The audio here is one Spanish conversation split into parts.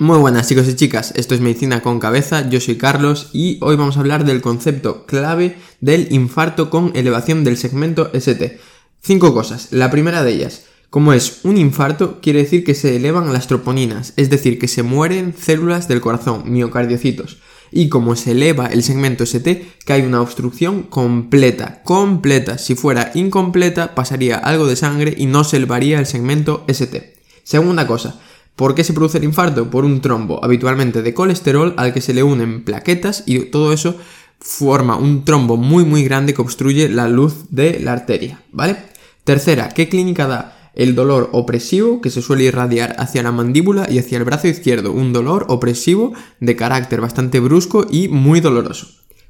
Muy buenas chicos y chicas, esto es Medicina con Cabeza, yo soy Carlos y hoy vamos a hablar del concepto clave del infarto con elevación del segmento ST. Cinco cosas. La primera de ellas, como es un infarto, quiere decir que se elevan las troponinas, es decir, que se mueren células del corazón, miocardiocitos. Y como se eleva el segmento ST, que hay una obstrucción completa, completa. Si fuera incompleta, pasaría algo de sangre y no se elevaría el segmento ST. Segunda cosa, ¿Por qué se produce el infarto? Por un trombo, habitualmente de colesterol, al que se le unen plaquetas y todo eso forma un trombo muy muy grande que obstruye la luz de la arteria, ¿vale? Tercera, ¿qué clínica da? El dolor opresivo que se suele irradiar hacia la mandíbula y hacia el brazo izquierdo, un dolor opresivo de carácter bastante brusco y muy doloroso.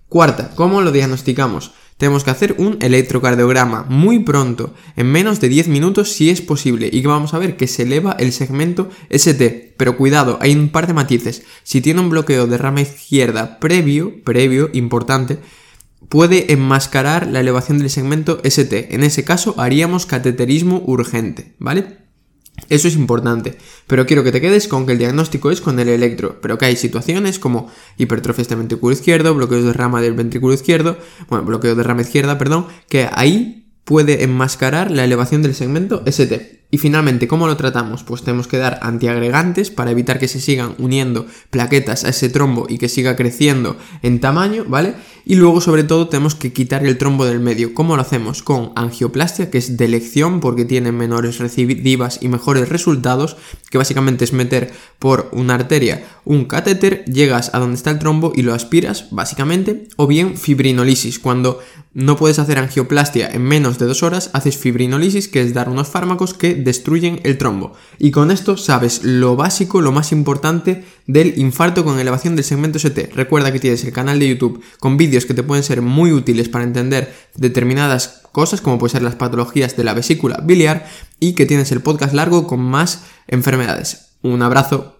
Cuarta, ¿cómo lo diagnosticamos? Tenemos que hacer un electrocardiograma muy pronto, en menos de 10 minutos si es posible, y que vamos a ver que se eleva el segmento ST. Pero cuidado, hay un par de matices. Si tiene un bloqueo de rama izquierda previo, previo, importante, puede enmascarar la elevación del segmento ST. En ese caso haríamos cateterismo urgente, ¿vale? Eso es importante, pero quiero que te quedes con que el diagnóstico es con el electro, pero que hay situaciones como hipertrofia del ventrículo izquierdo, bloqueos de rama del ventrículo izquierdo, bueno, bloqueo de rama izquierda, perdón, que ahí puede enmascarar la elevación del segmento ST. Y finalmente, ¿cómo lo tratamos? Pues tenemos que dar antiagregantes para evitar que se sigan uniendo plaquetas a ese trombo y que siga creciendo en tamaño, ¿vale? Y luego, sobre todo, tenemos que quitar el trombo del medio. ¿Cómo lo hacemos? Con angioplastia, que es de elección porque tiene menores recidivas y mejores resultados, que básicamente es meter por una arteria un catéter, llegas a donde está el trombo y lo aspiras, básicamente, o bien fibrinolisis, cuando no puedes hacer angioplastia en menos de dos horas, haces fibrinolisis, que es dar unos fármacos que destruyen el trombo. Y con esto sabes lo básico, lo más importante del infarto con elevación del segmento ST. Recuerda que tienes el canal de YouTube con vídeos que te pueden ser muy útiles para entender determinadas cosas, como pueden ser las patologías de la vesícula biliar, y que tienes el podcast largo con más enfermedades. Un abrazo.